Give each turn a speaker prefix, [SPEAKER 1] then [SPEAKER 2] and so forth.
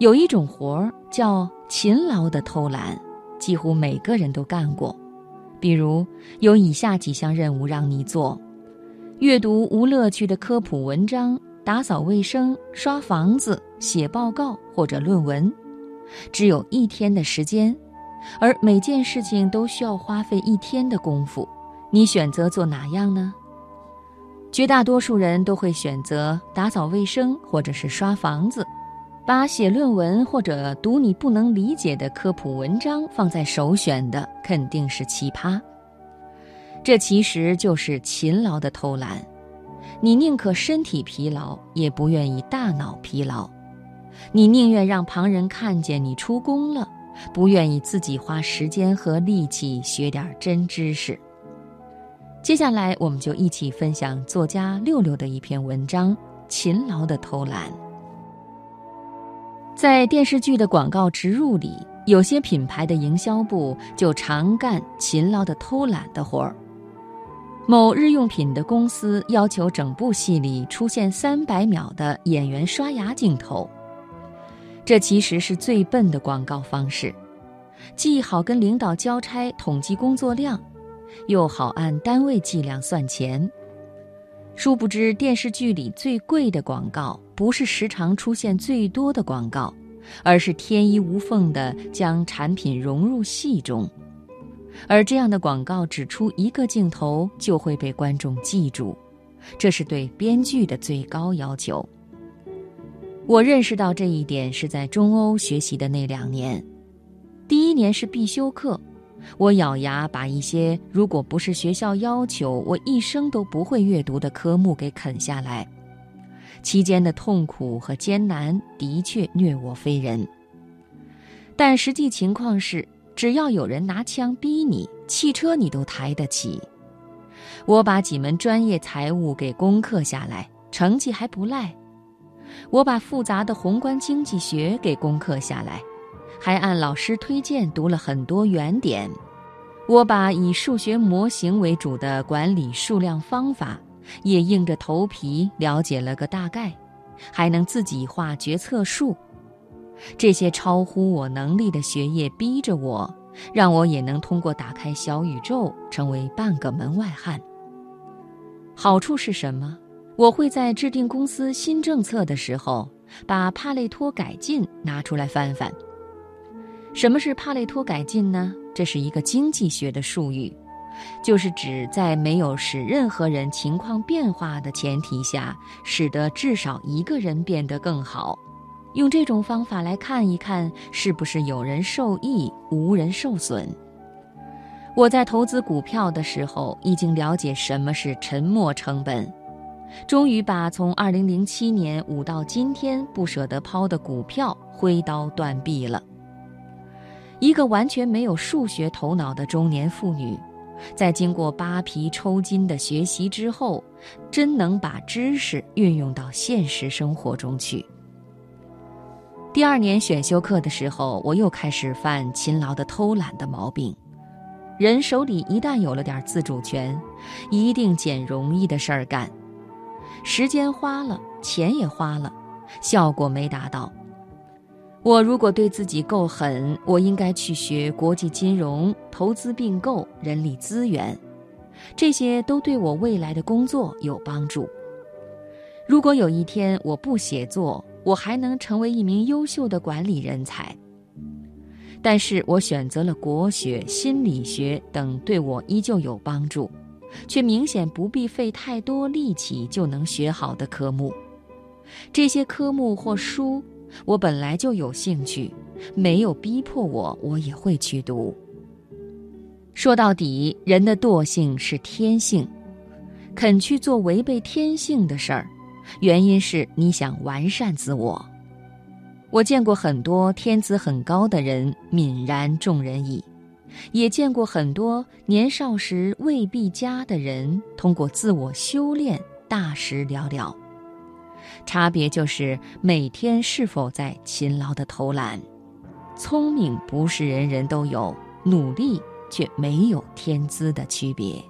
[SPEAKER 1] 有一种活儿叫勤劳的偷懒，几乎每个人都干过。比如，有以下几项任务让你做：阅读无乐趣的科普文章、打扫卫生、刷房子、写报告或者论文，只有一天的时间，而每件事情都需要花费一天的功夫。你选择做哪样呢？绝大多数人都会选择打扫卫生或者是刷房子。把写论文或者读你不能理解的科普文章放在首选的肯定是奇葩。这其实就是勤劳的偷懒，你宁可身体疲劳，也不愿意大脑疲劳；你宁愿让旁人看见你出工了，不愿意自己花时间和力气学点真知识。接下来，我们就一起分享作家六六的一篇文章《勤劳的偷懒》。在电视剧的广告植入里，有些品牌的营销部就常干勤劳的偷懒的活儿。某日用品的公司要求整部戏里出现三百秒的演员刷牙镜头，这其实是最笨的广告方式，既好跟领导交差统计工作量，又好按单位计量算钱。殊不知，电视剧里最贵的广告不是时常出现最多的广告，而是天衣无缝地将产品融入戏中。而这样的广告只出一个镜头就会被观众记住，这是对编剧的最高要求。我认识到这一点是在中欧学习的那两年，第一年是必修课。我咬牙把一些如果不是学校要求，我一生都不会阅读的科目给啃下来，期间的痛苦和艰难的确虐我非人。但实际情况是，只要有人拿枪逼你，汽车你都抬得起。我把几门专业财务给攻克下来，成绩还不赖。我把复杂的宏观经济学给攻克下来。还按老师推荐读了很多原点，我把以数学模型为主的管理数量方法也硬着头皮了解了个大概，还能自己画决策树。这些超乎我能力的学业逼着我，让我也能通过打开小宇宙成为半个门外汉。好处是什么？我会在制定公司新政策的时候，把帕累托改进拿出来翻翻。什么是帕累托改进呢？这是一个经济学的术语，就是指在没有使任何人情况变化的前提下，使得至少一个人变得更好。用这种方法来看一看，是不是有人受益，无人受损。我在投资股票的时候，已经了解什么是沉没成本，终于把从2007年捂到今天不舍得抛的股票挥刀断臂了。一个完全没有数学头脑的中年妇女，在经过扒皮抽筋的学习之后，真能把知识运用到现实生活中去。第二年选修课的时候，我又开始犯勤劳的偷懒的毛病。人手里一旦有了点自主权，一定捡容易的事儿干，时间花了，钱也花了，效果没达到。我如果对自己够狠，我应该去学国际金融、投资并购、人力资源，这些都对我未来的工作有帮助。如果有一天我不写作，我还能成为一名优秀的管理人才。但是我选择了国学、心理学等对我依旧有帮助，却明显不必费太多力气就能学好的科目。这些科目或书。我本来就有兴趣，没有逼迫我，我也会去读。说到底，人的惰性是天性，肯去做违背天性的事儿，原因是你想完善自我。我见过很多天资很高的人泯然众人矣，也见过很多年少时未必佳的人通过自我修炼大事了了。差别就是每天是否在勤劳的偷懒。聪明不是人人都有，努力却没有天资的区别。